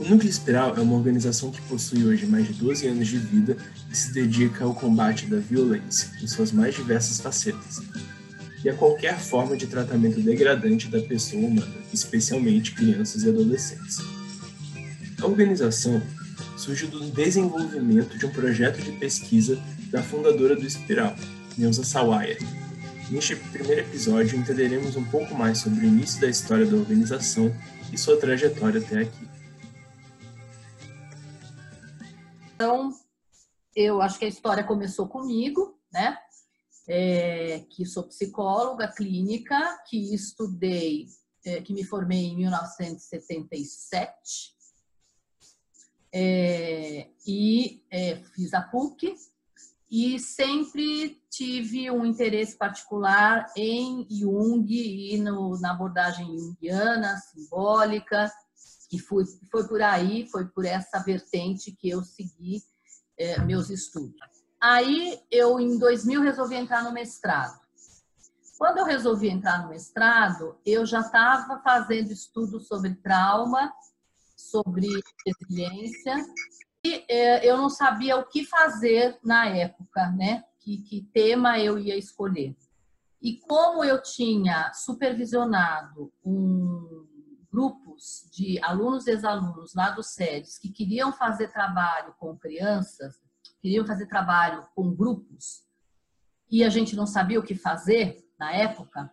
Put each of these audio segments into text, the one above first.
O Núcleo Espiral é uma organização que possui hoje mais de 12 anos de vida e se dedica ao combate da violência em suas mais diversas facetas e a qualquer forma de tratamento degradante da pessoa humana, especialmente crianças e adolescentes. A organização surge do desenvolvimento de um projeto de pesquisa da fundadora do Espiral, Neuza Sawaya. Neste primeiro episódio, entenderemos um pouco mais sobre o início da história da organização e sua trajetória até aqui. Então, eu acho que a história começou comigo, né? É, que sou psicóloga clínica, que estudei, é, que me formei em 1977 é, e é, fiz a PUC e sempre tive um interesse particular em Jung e no, na abordagem junguiana, simbólica, que foi, foi por aí, foi por essa vertente que eu segui é, meus estudos. Aí eu, em 2000, resolvi entrar no mestrado. Quando eu resolvi entrar no mestrado, eu já estava fazendo estudos sobre trauma, sobre resiliência, e é, eu não sabia o que fazer na época, né? Que, que tema eu ia escolher. E como eu tinha supervisionado um de alunos e ex-alunos lá do SEDES que queriam fazer trabalho com crianças, queriam fazer trabalho com grupos, e a gente não sabia o que fazer na época,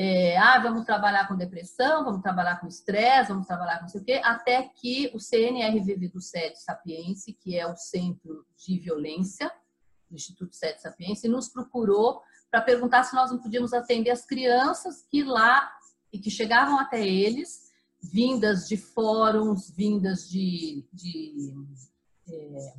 é, ah, vamos trabalhar com depressão, vamos trabalhar com estresse, vamos trabalhar com não sei o quê, até que o CNRVV do SED Sapiense, que é o Centro de Violência do Instituto SED Sapiense, nos procurou para perguntar se nós não podíamos atender as crianças que lá e que chegavam até eles vindas de fóruns, vindas de, de é,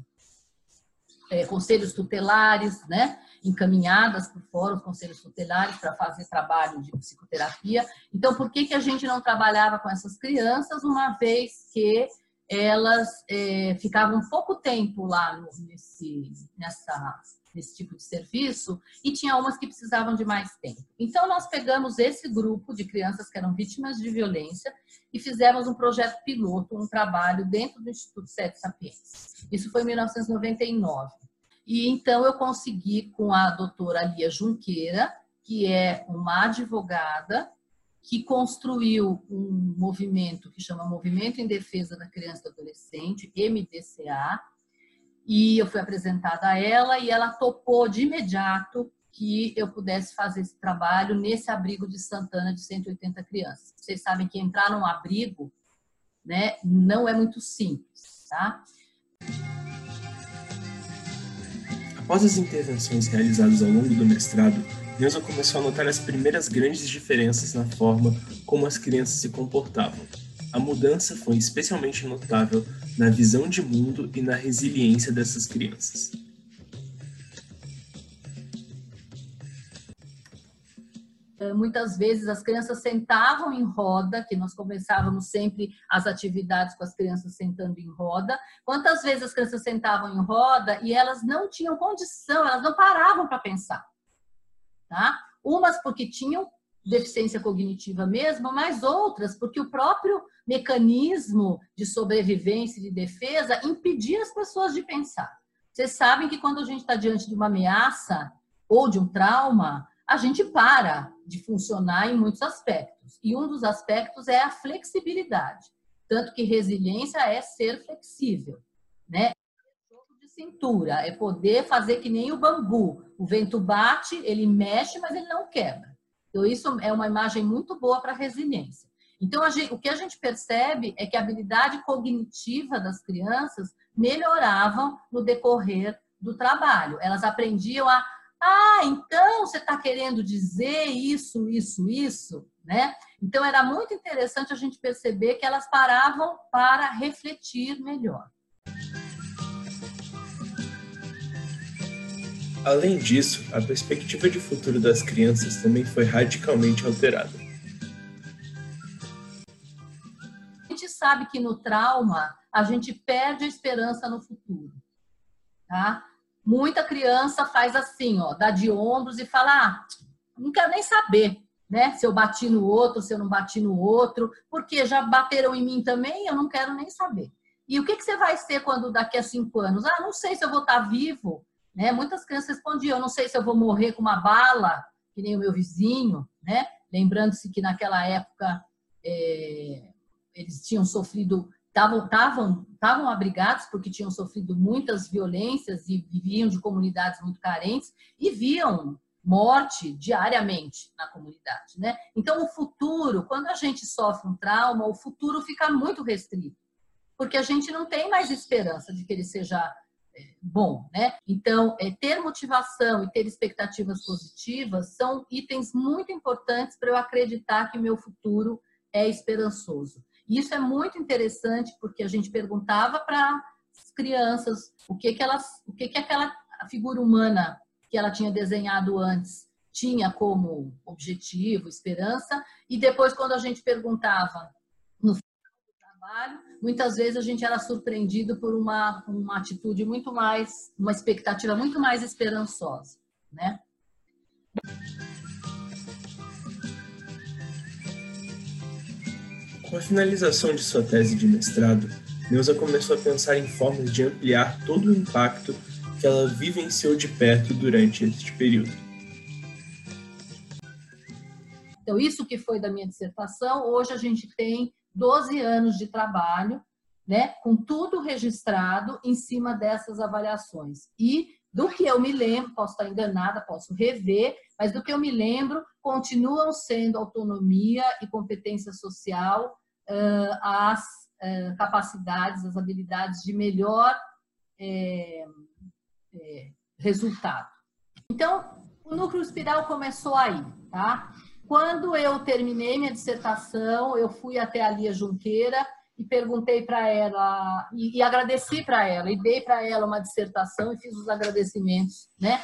é, conselhos tutelares, né? encaminhadas por fóruns, conselhos tutelares para fazer trabalho de psicoterapia. Então, por que, que a gente não trabalhava com essas crianças, uma vez que elas é, ficavam pouco tempo lá no, nesse, nessa nesse tipo de serviço e tinha umas que precisavam de mais tempo. Então nós pegamos esse grupo de crianças que eram vítimas de violência e fizemos um projeto piloto, um trabalho dentro do Instituto Sete Sapiens. Isso foi em 1999. E então eu consegui com a doutora Lia Junqueira, que é uma advogada que construiu um movimento que chama Movimento em Defesa da Criança e do Adolescente, MDCA, e eu fui apresentada a ela e ela topou de imediato que eu pudesse fazer esse trabalho nesse abrigo de Santana de 180 crianças. Vocês sabem que entrar num abrigo, né, não é muito simples, tá? Após as intervenções realizadas ao longo do mestrado, Neuza começou a notar as primeiras grandes diferenças na forma como as crianças se comportavam. A mudança foi especialmente notável na visão de mundo e na resiliência dessas crianças. É, muitas vezes as crianças sentavam em roda, que nós começávamos sempre as atividades com as crianças sentando em roda. Quantas vezes as crianças sentavam em roda e elas não tinham condição, elas não paravam para pensar. Tá? Umas porque tinham deficiência cognitiva mesmo, mas outras porque o próprio mecanismo de sobrevivência e de defesa impedia as pessoas de pensar. Vocês sabem que quando a gente está diante de uma ameaça ou de um trauma, a gente para de funcionar em muitos aspectos. E um dos aspectos é a flexibilidade. Tanto que resiliência é ser flexível, né? de cintura, é poder fazer que nem o bambu. O vento bate, ele mexe, mas ele não quebra. Então, isso é uma imagem muito boa para resiliência. Então, gente, o que a gente percebe é que a habilidade cognitiva das crianças melhorava no decorrer do trabalho. Elas aprendiam a, ah, então você está querendo dizer isso, isso, isso, né? Então, era muito interessante a gente perceber que elas paravam para refletir melhor. Além disso, a perspectiva de futuro das crianças também foi radicalmente alterada. A gente sabe que no trauma a gente perde a esperança no futuro, tá? Muita criança faz assim, ó, dá de ombros e fala: ah, não quero nem saber, né? Se eu bati no outro, se eu não bati no outro, porque já bateram em mim também, eu não quero nem saber. E o que, que você vai ser quando daqui a cinco anos? Ah, não sei se eu vou estar vivo. Né? Muitas crianças respondiam, eu não sei se eu vou morrer com uma bala, que nem o meu vizinho, né? Lembrando-se que naquela época é, eles tinham sofrido, estavam abrigados porque tinham sofrido muitas violências e viviam de comunidades muito carentes e viam morte diariamente na comunidade, né? Então o futuro, quando a gente sofre um trauma, o futuro fica muito restrito, porque a gente não tem mais esperança de que ele seja bom, né? Então, é, ter motivação e ter expectativas positivas são itens muito importantes para eu acreditar que meu futuro é esperançoso. E isso é muito interessante porque a gente perguntava para as crianças o que que elas, o que que aquela figura humana que ela tinha desenhado antes tinha como objetivo, esperança, e depois quando a gente perguntava trabalho, muitas vezes a gente era surpreendido por uma, uma atitude muito mais, uma expectativa muito mais esperançosa, né? Com a finalização de sua tese de mestrado, Neuza começou a pensar em formas de ampliar todo o impacto que ela vivenciou de perto durante este período. Então, isso que foi da minha dissertação, hoje a gente tem 12 anos de trabalho, né, com tudo registrado em cima dessas avaliações. E do que eu me lembro, posso estar enganada, posso rever, mas do que eu me lembro, continuam sendo autonomia e competência social uh, as uh, capacidades, as habilidades de melhor é, é, resultado. Então, o núcleo espiral começou aí, tá? Quando eu terminei minha dissertação, eu fui até a Lia Junqueira e perguntei para ela e, e agradeci para ela e dei para ela uma dissertação e fiz os agradecimentos, né,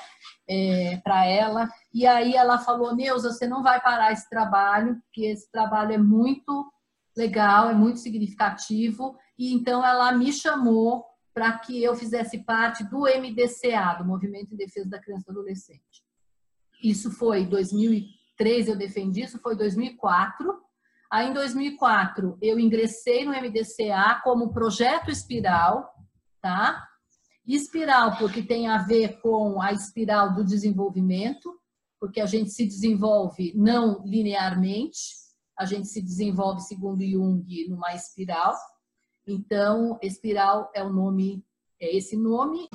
é, para ela. E aí ela falou: Neuza, você não vai parar esse trabalho, que esse trabalho é muito legal, é muito significativo. E então ela me chamou para que eu fizesse parte do MDCA, do Movimento em Defesa da Criança e do Adolescente. Isso foi 2003, eu defendi, isso foi 2004. Aí, em 2004, eu ingressei no MDCA como projeto espiral, tá? Espiral, porque tem a ver com a espiral do desenvolvimento, porque a gente se desenvolve não linearmente, a gente se desenvolve, segundo Jung, numa espiral. Então, espiral é o nome, é esse nome.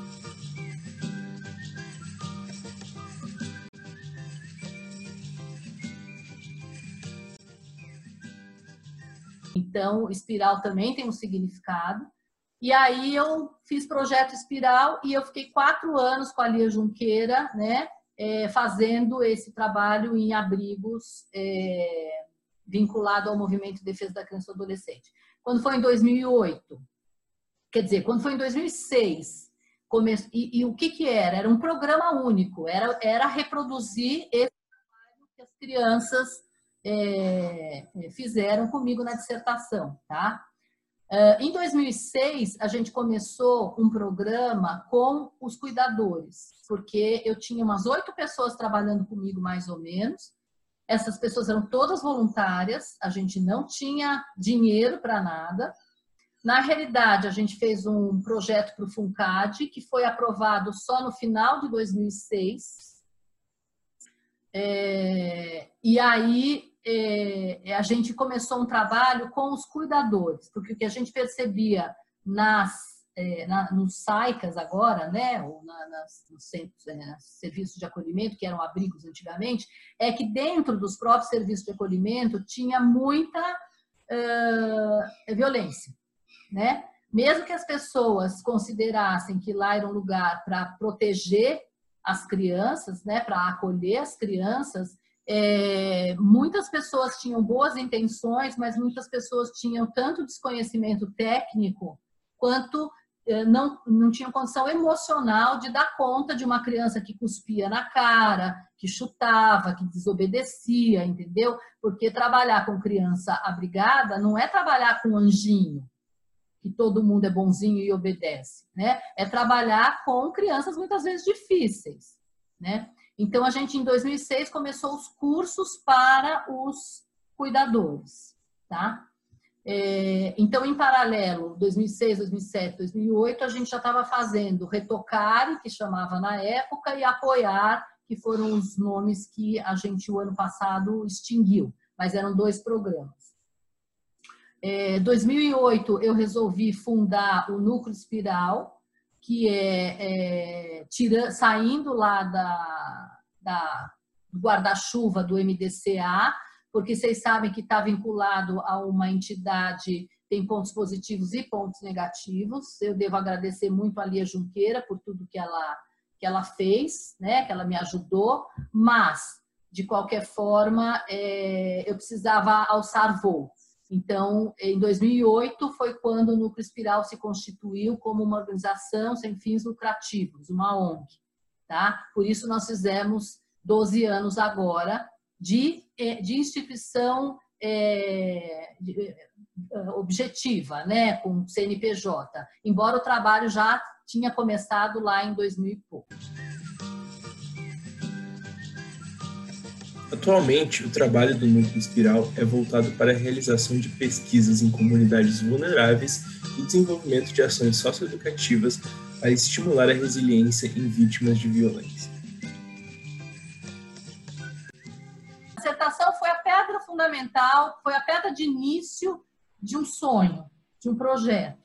Então, espiral também tem um significado. E aí eu fiz projeto espiral e eu fiquei quatro anos com a Lia Junqueira, né, é, fazendo esse trabalho em abrigos é, vinculado ao movimento de defesa da criança e do adolescente. Quando foi em 2008, quer dizer, quando foi em 2006, come... e, e, o que que era? Era um programa único, era, era reproduzir esse trabalho que as crianças é, é fizeram comigo na dissertação, tá? Uh, em 2006, a gente começou um programa com os cuidadores, porque eu tinha umas oito pessoas trabalhando comigo, mais ou menos, essas pessoas eram todas voluntárias, a gente não tinha dinheiro para nada. Na realidade, a gente fez um projeto para o FUNCAD, que foi aprovado só no final de 2006. É, e aí é, a gente começou um trabalho com os cuidadores, porque o que a gente percebia nas é, na, nos SAICAS agora, né, ou na, nas, nos centros, é, serviços de acolhimento, que eram abrigos antigamente, é que dentro dos próprios serviços de acolhimento tinha muita violência, né? Mesmo que as pessoas considerassem que lá era um lugar para proteger as crianças, né, para acolher as crianças, é, muitas pessoas tinham boas intenções, mas muitas pessoas tinham tanto desconhecimento técnico quanto eh, não, não tinham condição emocional de dar conta de uma criança que cuspia na cara, que chutava, que desobedecia, entendeu? Porque trabalhar com criança abrigada não é trabalhar com anjinho, que todo mundo é bonzinho e obedece, né? É trabalhar com crianças muitas vezes difíceis, né? Então a gente em 2006 começou os cursos para os cuidadores, tá? É, então, em paralelo, 2006, 2007, 2008, a gente já estava fazendo Retocare, que chamava na época, e Apoiar, que foram os nomes que a gente, o ano passado, extinguiu, mas eram dois programas. Em é, 2008, eu resolvi fundar o Núcleo Espiral, que é, é tira, saindo lá da, da do guarda-chuva do MDCA, porque vocês sabem que está vinculado a uma entidade, tem pontos positivos e pontos negativos. Eu devo agradecer muito a Lia Junqueira por tudo que ela, que ela fez, né, que ela me ajudou, mas, de qualquer forma, é, eu precisava alçar voo. Então, em 2008 foi quando o Núcleo Espiral se constituiu como uma organização sem fins lucrativos, uma ONG. Tá? Por isso nós fizemos 12 anos agora de, é, de instituição é, de, é, objetiva, né, com CNPJ, embora o trabalho já tinha começado lá em 2000 e pouco. Atualmente, o trabalho do Núcleo Espiral é voltado para a realização de pesquisas em comunidades vulneráveis e desenvolvimento de ações socioeducativas para estimular a resiliência em vítimas de violência. A dissertação foi a pedra fundamental, foi a pedra de início de um sonho, de um projeto.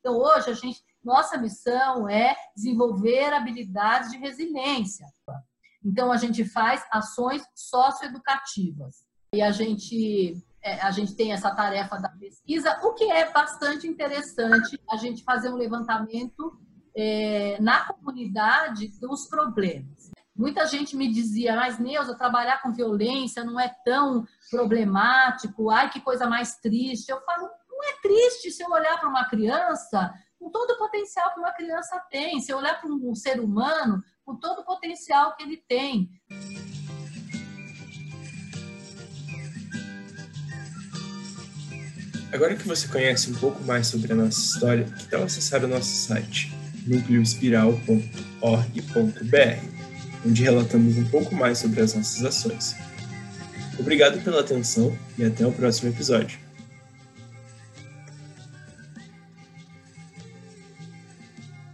Então, hoje, a gente, nossa missão é desenvolver habilidades de resiliência. Então, a gente faz ações socioeducativas. E a gente, é, a gente tem essa tarefa da pesquisa, o que é bastante interessante a gente fazer um levantamento é, na comunidade dos problemas. Muita gente me dizia, mas Neuza, trabalhar com violência não é tão problemático, ai que coisa mais triste. Eu falo, não é triste se eu olhar para uma criança com todo o potencial que uma criança tem, se eu olhar para um ser humano com todo o potencial que ele tem. Agora que você conhece um pouco mais sobre a nossa história, que tal acessar o nosso site núcleoespiral.org.br, onde relatamos um pouco mais sobre as nossas ações. Obrigado pela atenção e até o próximo episódio.